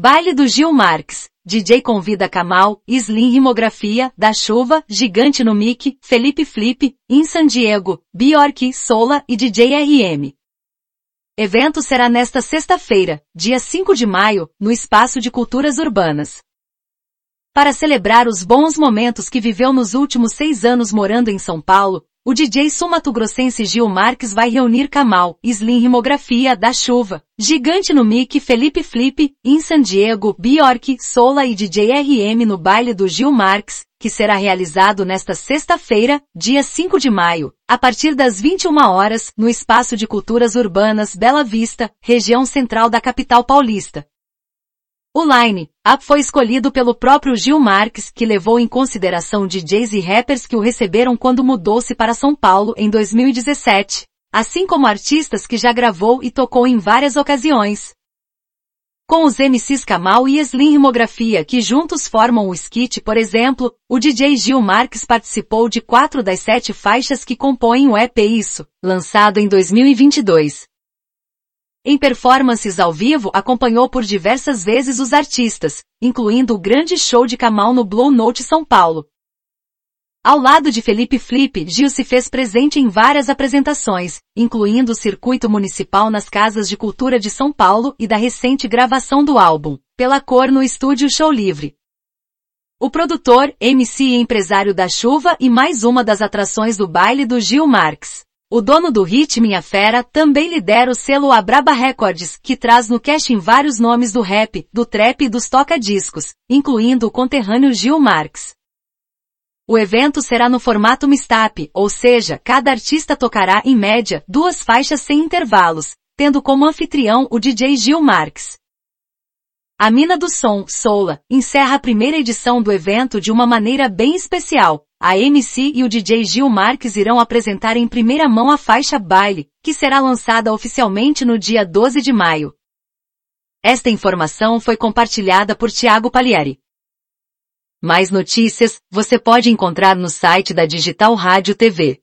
Baile do Gil Marques. DJ convida Kamal, Slim Rimografia, Da Chuva, Gigante no Mic, Felipe Flip, In San Diego, Bjork, Sola e DJ RM. Evento será nesta sexta-feira, dia 5 de maio, no Espaço de Culturas Urbanas. Para celebrar os bons momentos que viveu nos últimos seis anos morando em São Paulo, o DJ sumatogrossense Gil Marques vai reunir Kamal, Slim Rimografia, Da Chuva, Gigante no Mic, Felipe Flip, In San Diego, Bjork, Sola e DJ RM no baile do Gil Marques, que será realizado nesta sexta-feira, dia 5 de maio, a partir das 21 horas, no Espaço de Culturas Urbanas Bela Vista, região central da capital paulista. O Line Up foi escolhido pelo próprio Gil Marques, que levou em consideração DJs e rappers que o receberam quando mudou-se para São Paulo em 2017, assim como artistas que já gravou e tocou em várias ocasiões. Com os MCs Kamal e Slim Rimografia que juntos formam o skit, por exemplo, o DJ Gil Marques participou de quatro das sete faixas que compõem o EP Isso, lançado em 2022. Em performances ao vivo acompanhou por diversas vezes os artistas, incluindo o grande show de Kamal no Blue Note São Paulo. Ao lado de Felipe Flip, Gil se fez presente em várias apresentações, incluindo o circuito municipal nas casas de cultura de São Paulo e da recente gravação do álbum, Pela Cor no estúdio Show Livre. O produtor, MC e empresário da chuva e mais uma das atrações do baile do Gil Marques. O dono do Hit Minha Fera também lidera o selo Abraba Records, que traz no casting vários nomes do rap, do trap e dos toca-discos, incluindo o conterrâneo Gil Marques. O evento será no formato mistap, ou seja, cada artista tocará, em média, duas faixas sem intervalos, tendo como anfitrião o DJ Gil Marques. A Mina do Som, Soula, encerra a primeira edição do evento de uma maneira bem especial, a MC e o DJ Gil Marques irão apresentar em primeira mão a faixa Baile, que será lançada oficialmente no dia 12 de maio. Esta informação foi compartilhada por Tiago Palieri. Mais notícias você pode encontrar no site da Digital Rádio TV.